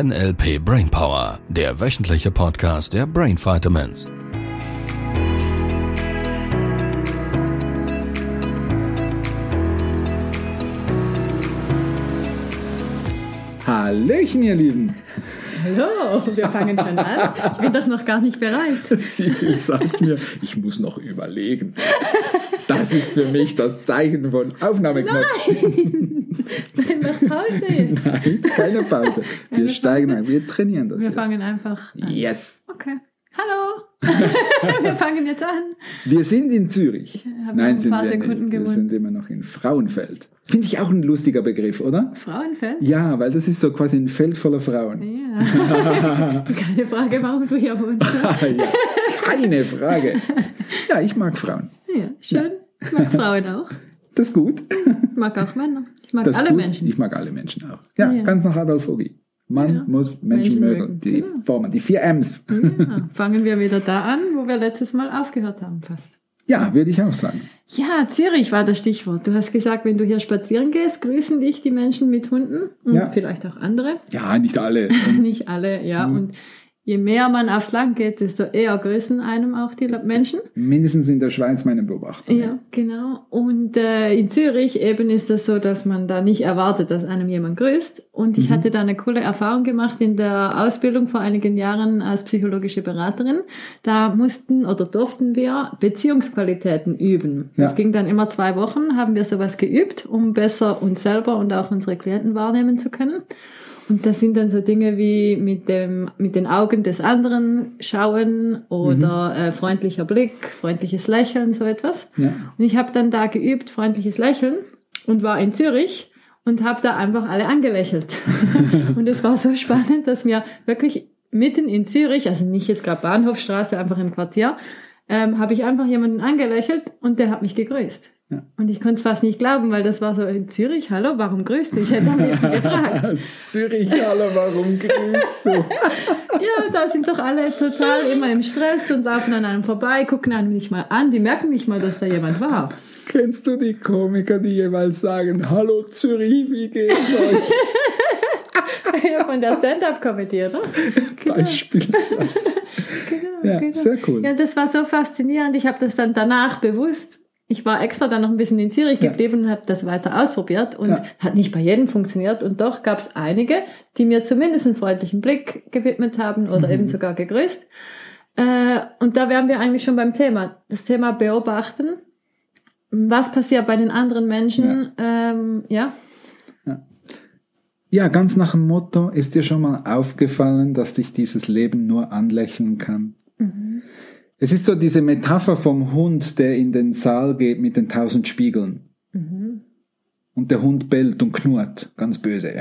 NLP Brainpower, der wöchentliche Podcast der Brain Vitamins. Hallöchen, ihr Lieben. Hallo, wir fangen schon an. Ich bin doch noch gar nicht bereit. Sibyl sagt mir, ich muss noch überlegen. Das ist für mich das Zeichen von Aufnahmeknopf. Nein, Nein mach Pause jetzt. Nein, keine Pause. Wir Keine steigen Pause. ein, wir trainieren das Wir jetzt. fangen einfach an. Yes. Okay. Hallo. wir fangen jetzt an. Wir sind in Zürich. Nein, ein sind wir Sekunden nicht. Wir gewonnen. sind immer noch in Frauenfeld. Finde ich auch ein lustiger Begriff, oder? Frauenfeld? Ja, weil das ist so quasi ein Feld voller Frauen. Ja. Keine Frage, warum du hier wohnst. Ja, keine Frage. Ja, ich mag Frauen. Ja, schön. Ich mag Frauen auch. Das ist gut. Ich mag auch Männer. Ich mag Das alle gut. Menschen. Ich mag alle Menschen auch. Ja, Ja. ganz nach Adolf Ogi. Man Ja. muss Menschen, Menschen mögen. mögen, Die genau. Formen, die vier M's. Ja, fangen wir wieder da an, wo wir letztes Mal aufgehört haben fast. Ja, würde ich auch sagen. Ja, Zürich war das Stichwort. Du hast gesagt, wenn du hier spazieren gehst, grüßen dich die Menschen mit Hunden und Ja. vielleicht auch andere. Ja, nicht alle. Nicht alle, ja. Mhm. Und je mehr man aufs Land geht, desto eher grüßen einem auch die Menschen. Mindestens in der Schweiz meine Beobachtung. Ja, genau. Und äh, in Zürich eben ist es so, dass man da nicht erwartet, dass einem jemand grüßt. Und ich Mhm. hatte da eine coole Erfahrung gemacht in der Ausbildung vor einigen Jahren als psychologische Beraterin. Da mussten oder durften wir Beziehungsqualitäten üben. Ja. Das ging dann immer zwei Wochen, haben wir sowas geübt, um besser uns selber und auch unsere Klienten wahrnehmen zu können. Und das sind dann so Dinge wie mit dem, mit den Augen des anderen schauen oder äh, freundlicher Blick, freundliches Lächeln, so etwas. Ja. Und ich habe dann da geübt, freundliches Lächeln und war in Zürich und habe da einfach alle angelächelt. und es war so spannend, dass mir wirklich mitten in Zürich, also nicht jetzt gerade Bahnhofstraße, einfach im Quartier, ähm, habe ich einfach jemanden angelächelt und der hat mich gegrüßt. Ja. Und ich konnte es fast nicht glauben, weil das war so in Zürich, hallo, warum grüßt du? Ich hätte am liebsten gefragt. Zürich, hallo, warum grüßt du? Ja, da sind doch alle total immer im Stress und laufen an einem vorbei, gucken einen nicht mal an, die merken nicht mal, dass da jemand war. Kennst du die Komiker, die jeweils sagen, hallo Zürich, wie geht's euch? Ja, Von der Stand-up-Comedy, oder? Beispielsweise. Genau, Ja, genau. sehr cool. Ja, das war so faszinierend. Ich habe das dann danach bewusst. Ich war extra dann noch ein bisschen in Zürich Ja. geblieben und habe das weiter ausprobiert und Ja. hat nicht bei jedem funktioniert. Und doch gab es einige, die mir zumindest einen freundlichen Blick gewidmet haben oder Mhm. eben sogar gegrüßt. Äh, und da wären wir eigentlich schon beim Thema. Das Thema beobachten. Was passiert bei den anderen Menschen? Ähm, ja. Ja, ganz nach dem Motto, ist dir schon mal aufgefallen, dass dich dieses Leben nur anlächeln kann? Mhm. Es ist so diese Metapher vom Hund, der in den Saal geht mit den tausend Spiegeln. Mhm. Und der Hund bellt und knurrt, ganz böse.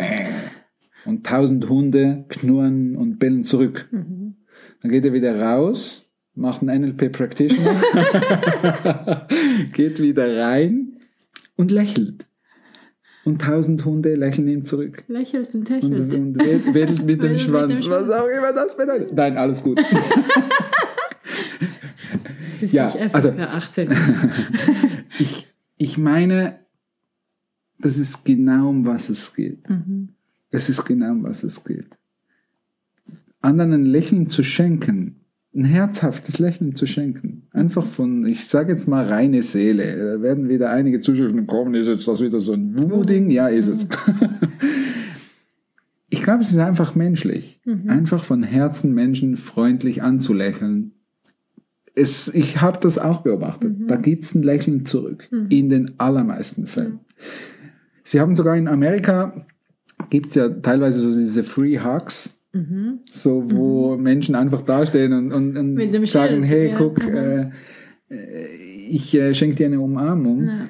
Und tausend Hunde knurren und bellen zurück. Mhm. Dann geht er wieder raus, macht einen NLP Practitioner, geht wieder rein und lächelt. Und tausend Hunde lächeln ihm zurück. Lächelt und Und, lächelt. und wedelt, wedelt mit dem mit Schwanz, dem was auch immer das bedeutet. Nein, alles gut. Es ist Ja, nicht FSK also- 18. Ich, ich meine, das ist genau um was es geht. Mhm. Es ist genau um was es geht. Anderen ein Lächeln zu schenken, ein herzhaftes Lächeln zu schenken. Einfach von, ich sage jetzt mal reine Seele. Da werden wieder einige Zuschriften kommen, ist jetzt das wieder so ein Wuhu-Ding? Ja, ist es. Ich glaube, es ist einfach menschlich. Mhm. Einfach von Herzen Menschen freundlich anzulächeln. Es, ich habe das auch beobachtet. Mhm. Da gibt's ein Lächeln zurück. Mhm. In den allermeisten Fällen. Sie haben sogar in Amerika, gibt's ja teilweise so diese Free Hugs, Mhm. so wo Menschen einfach dastehen und, und, und sagen, Schild, hey, ja. guck, Mhm. äh, äh, ich äh, schenke dir eine Umarmung. Ja.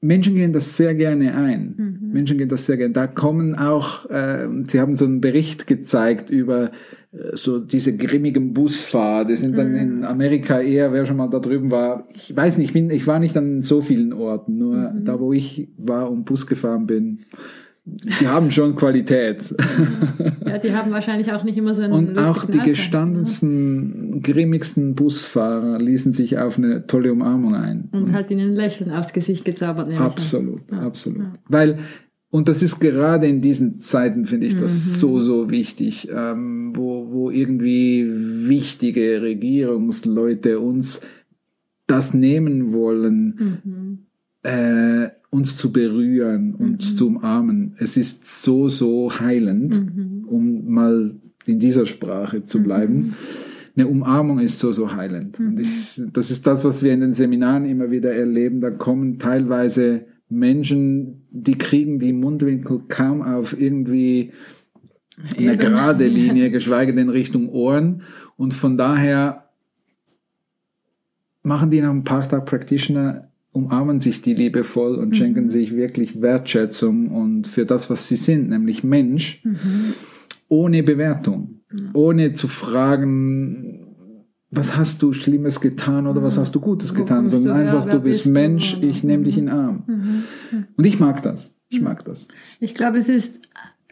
Menschen gehen das sehr gerne ein. Mhm. Menschen gehen das sehr gerne. Da kommen auch, äh, Sie haben so einen Bericht gezeigt über so diese grimmigen Busfahrer. Die sind dann Mhm. in Amerika eher, wer schon mal da drüben war. Ich weiß nicht, ich, bin, ich war nicht an so vielen Orten, nur Mhm. da, wo ich war und Bus gefahren bin. Die haben schon Qualität. ja, die haben wahrscheinlich auch nicht immer so einen Und auch die Alltag, gestandensten, grimmigsten Busfahrer ließen sich auf eine tolle Umarmung ein. ne? Und hat ihnen ein Lächeln aufs Gesicht gezaubert. Absolut, Ja. absolut. Ja. Weil Und das ist gerade in diesen Zeiten, finde ich das Mhm. so, so wichtig, ähm, wo, wo irgendwie wichtige Regierungsleute uns das nehmen wollen, Mhm. äh, uns zu berühren, uns Mhm. zu umarmen. Es ist so, so heilend, Mhm. um mal in dieser Sprache zu bleiben. Eine Umarmung ist so, so heilend. Und Mhm. ich, das ist das, was wir in den Seminaren immer wieder erleben. Da kommen teilweise Menschen, die kriegen die Mundwinkel kaum auf irgendwie eine gerade Linie, geschweige denn Richtung Ohren. Und von daher machen die nach dem Parktag Practitioner, umarmen sich die liebevoll und schenken sich wirklich Wertschätzung und für das, was sie sind, nämlich Mensch, Mhm. ohne Bewertung, ohne zu fragen, was hast du Schlimmes getan oder was hast du Gutes getan, sondern du einfach, Wer du bist bist du? Mensch, ich nehme dich in den Arm. Und ich mag das. Ich mag das. Ich glaube, es ist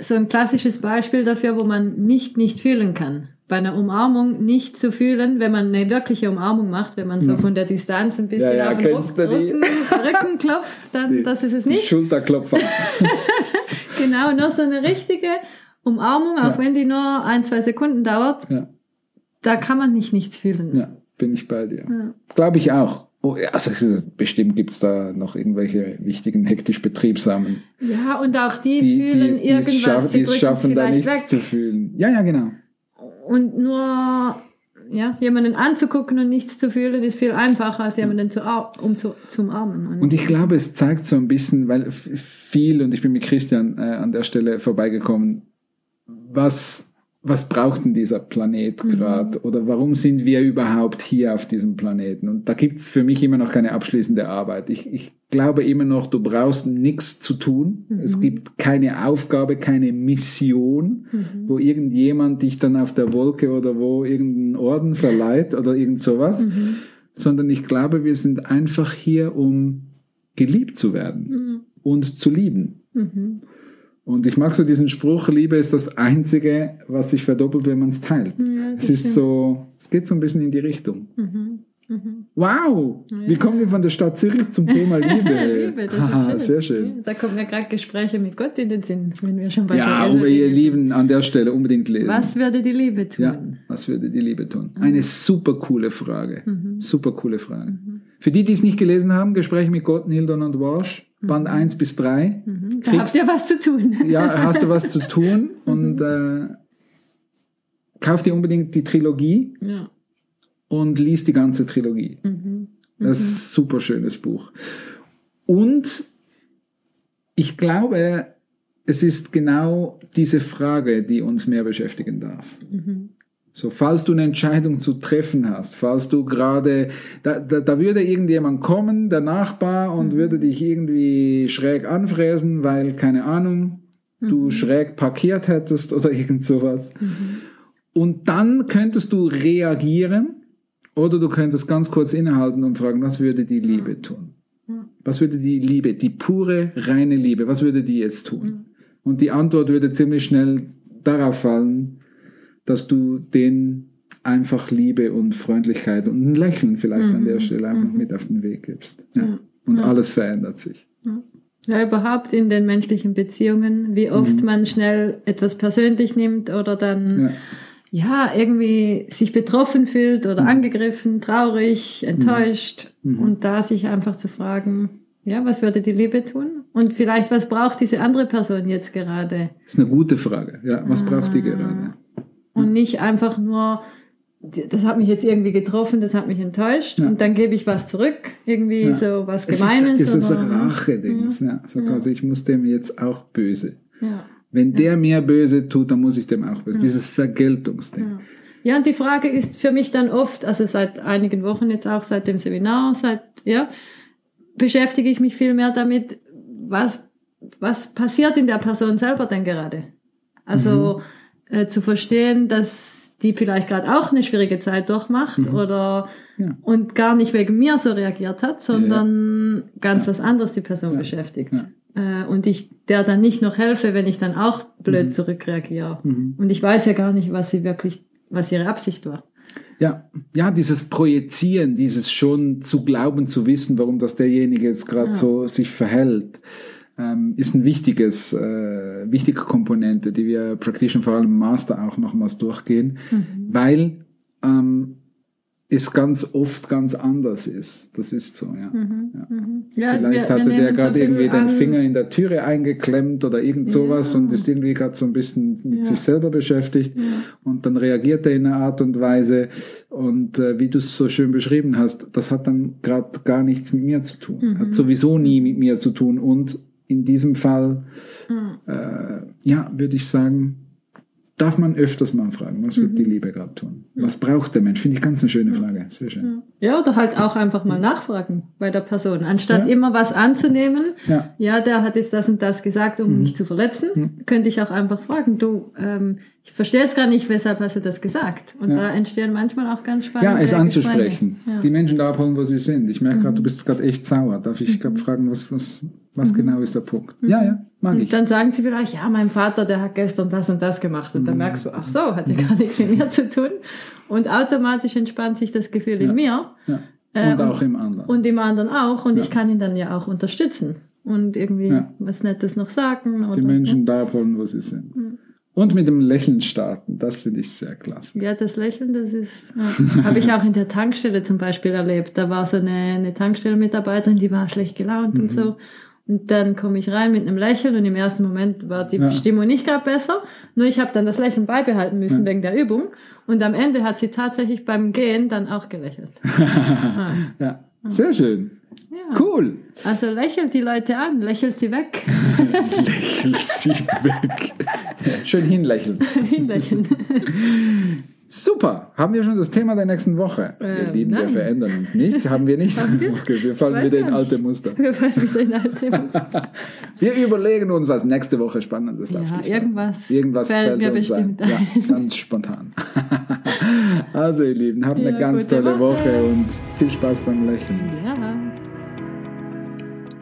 so ein klassisches Beispiel dafür, wo man nicht nicht fühlen kann. Bei einer Umarmung nicht zu fühlen, wenn man eine wirkliche Umarmung macht, wenn man so von der Distanz ein bisschen Ja, ja, auf den Rücken, du die? Rücken klopft, dann das ist es Die nicht. Schulterklopfer. Genau, nur so eine richtige Umarmung, auch Ja. wenn die nur ein, zwei Sekunden dauert, ja, da kann man nicht nichts fühlen. ja, bin ich bei dir. Ja. Glaube ich auch. Oh, ja, also es bestimmt gibt es da noch irgendwelche wichtigen hektisch Betriebsamen, Ja, und auch die, die, fühlen die, die, es irgendwas, schaffen, sie die es schaffen, da nichts weg. zu fühlen. Ja, ja, genau. Und nur ja, jemanden anzugucken und nichts zu fühlen, ist viel einfacher, als jemanden zu, um zu, zu umarmen. Und ich glaube, es zeigt so ein bisschen, weil viel, und ich bin mit Christian äh, an der Stelle vorbeigekommen, was, was braucht denn dieser Planet Mhm. gerade oder warum sind wir überhaupt hier auf diesem Planeten? Und da gibt's für mich immer noch keine abschließende Arbeit. Ich, ich glaube immer noch, du brauchst nichts zu tun. Mhm. Es gibt keine Aufgabe, keine Mission, Mhm. wo irgendjemand dich dann auf der Wolke oder wo irgendeinen Orden verleiht oder irgend sowas, Mhm. sondern ich glaube, wir sind einfach hier, um geliebt zu werden Mhm. und zu lieben. Mhm. Und ich mag so diesen Spruch, Liebe ist das Einzige, was sich verdoppelt, wenn man es teilt. Ja, es ist stimmt. so, es geht so ein bisschen in die Richtung. Mhm. Mhm. Wow! Wie kommen wir von der Stadt Zürich zum Thema Liebe? Liebe, das ist schön. Sehr schön. Ja, Da kommen mir gerade Gespräche mit Gott in den Sinn, wenn wir schon bei Ja, Therese aber ihr. Lieben an der Stelle unbedingt lesen. Was würde die Liebe tun? Ja, was würde die Liebe tun? Mhm. Eine super coole Frage. Super coole Frage. Für die, die es nicht gelesen haben, Gespräche mit Gott, Neil Donald Walsh, Band 1 bis 3. Mhm. Da habt ihr was zu tun. Ja, hast du was zu tun und äh, kauf dir unbedingt die Trilogie Ja. und lies die ganze Trilogie. Mhm. Das ist ein super schönes Buch. Und ich glaube, es ist genau diese Frage, die uns mehr beschäftigen darf. Mhm. So, falls du eine Entscheidung zu treffen hast, falls du gerade, da, da, da würde irgendjemand kommen, der Nachbar, und würde dich irgendwie schräg anfräsen, weil, keine Ahnung, du schräg parkiert hättest oder irgend sowas. Und dann könntest du reagieren oder du könntest ganz kurz innehalten und fragen, was würde die Liebe tun? Was würde die Liebe, die pure, reine Liebe, was würde die jetzt tun? Und die Antwort würde ziemlich schnell darauf fallen, dass du den einfach Liebe und Freundlichkeit und ein Lächeln vielleicht an der Stelle einfach mit auf den Weg gibst. Ja. Und alles verändert sich. Ja, überhaupt in den menschlichen Beziehungen, wie oft man schnell etwas persönlich nimmt oder dann Ja. ja, irgendwie sich betroffen fühlt oder angegriffen, traurig, enttäuscht und da sich einfach zu fragen, ja, was würde die Liebe tun? Und vielleicht, was braucht diese andere Person jetzt gerade? Das ist eine gute Frage. Ja, was braucht die gerade? Und nicht einfach nur, das hat mich jetzt irgendwie getroffen, das hat mich enttäuscht und dann gebe ich was zurück, irgendwie Ja. so was Es Gemeines. ist, es ist oder- ein Rache-Dings. Ja. So quasi, ich muss dem jetzt auch böse. ja. Wenn der mir böse tut, dann muss ich dem auch böse. Dieses Vergeltungsding. Ja. Ja, und die Frage ist für mich dann oft, also seit einigen Wochen jetzt auch, seit dem Seminar, seit, ja, beschäftige ich mich viel mehr damit, was, was passiert in der Person selber denn gerade? Also äh, zu verstehen, dass die vielleicht gerade auch eine schwierige Zeit durchmacht oder Ja. und gar nicht wegen mir so reagiert hat, sondern ganz was anderes die Person beschäftigt. Äh, und ich der dann nicht noch helfe, wenn ich dann auch blöd zurückreagiere. Und ich weiß ja gar nicht, was sie wirklich, was ihre Absicht war. Ja, ja, dieses Projizieren, dieses schon zu glauben, zu wissen, warum das derjenige jetzt gerade so sich verhält. Ähm, ist ein wichtiges, äh, wichtige Komponente, die wir Practitioner vor allem im Master auch nochmals durchgehen, weil ähm, es ganz oft ganz anders ist. Das ist so, ja. ja. Ja, Vielleicht wir- wir hatte der gerade irgendwie den. Finger in der Türe eingeklemmt oder irgend sowas Ja. und ist irgendwie gerade so ein bisschen mit Ja. sich selber beschäftigt und dann reagiert er in einer Art und Weise und äh, wie du es so schön beschrieben hast, das hat dann gerade gar nichts mit mir zu tun, Mhm. hat sowieso nie mit mir zu tun und in diesem Fall, Mhm. äh, ja, würde ich sagen, darf man öfters mal fragen, was Mhm. wird die Liebe gerade tun? Was braucht der Mensch? Finde ich ganz eine schöne Frage, sehr schön. Ja, oder halt auch einfach mal nachfragen bei der Person, anstatt Ja. immer was anzunehmen. Ja. Ja, der hat jetzt das und das gesagt, um mich zu verletzen. Könnte ich auch einfach fragen, du, ähm, ich verstehe jetzt gar nicht, weshalb hast du das gesagt? Und Ja. da entstehen manchmal auch ganz spannende Ja, es anzusprechen. Ja. Die Menschen da abholen, wo sie sind. Ich merke gerade, du bist gerade echt sauer. Darf ich gerade fragen, was, was, was genau ist der Punkt? Ja, ja, mag ich. Und dann sagen sie vielleicht, ja, mein Vater, der hat gestern das und das gemacht. Und dann Mhm. merkst du, ach so, hat ja gar nichts mit mir zu tun. Und automatisch entspannt sich das Gefühl in mir Ja. Äh, Und und- auch im anderen. und im anderen auch. Und Ja. ich kann ihn dann ja auch unterstützen und irgendwie Ja. was Nettes noch sagen. Die Menschen da abholen, wo sie sind. Und mit dem Lächeln starten. Das finde ich sehr klasse. Ja, das Lächeln, das ist, ja. habe ich auch in der Tankstelle zum Beispiel erlebt. Da war so eine, eine Tankstellenmitarbeiterin, die war schlecht gelaunt Mhm. und so. Und dann komme ich rein mit einem Lächeln und im ersten Moment war die Ja. Stimmung nicht gerade besser. Nur ich habe dann das Lächeln beibehalten müssen Ja. wegen der Übung. Und am Ende hat sie tatsächlich beim Gehen dann auch gelächelt. Ja, sehr schön. Ja. Cool. Also lächelt die Leute an, lächelt sie weg. Lächelt sie weg. Schön hinlächeln. Hinlächeln. Super. Haben wir schon das Thema der nächsten Woche? wir Ähm, lieben, wir nein. verändern uns nicht. Haben wir nicht? Okay, wir fallen wieder in alte Muster. Wir fallen wieder in alte Muster. Wir überlegen uns, was nächste Woche Spannendes Ja, dich irgendwas. Irgendwas fällt mir uns bestimmt ein. Ja, ein. ganz spontan. also ihr Lieben, habt eine Ja, ganz gute tolle Woche. Woche und viel Spaß beim Lächeln. Ja.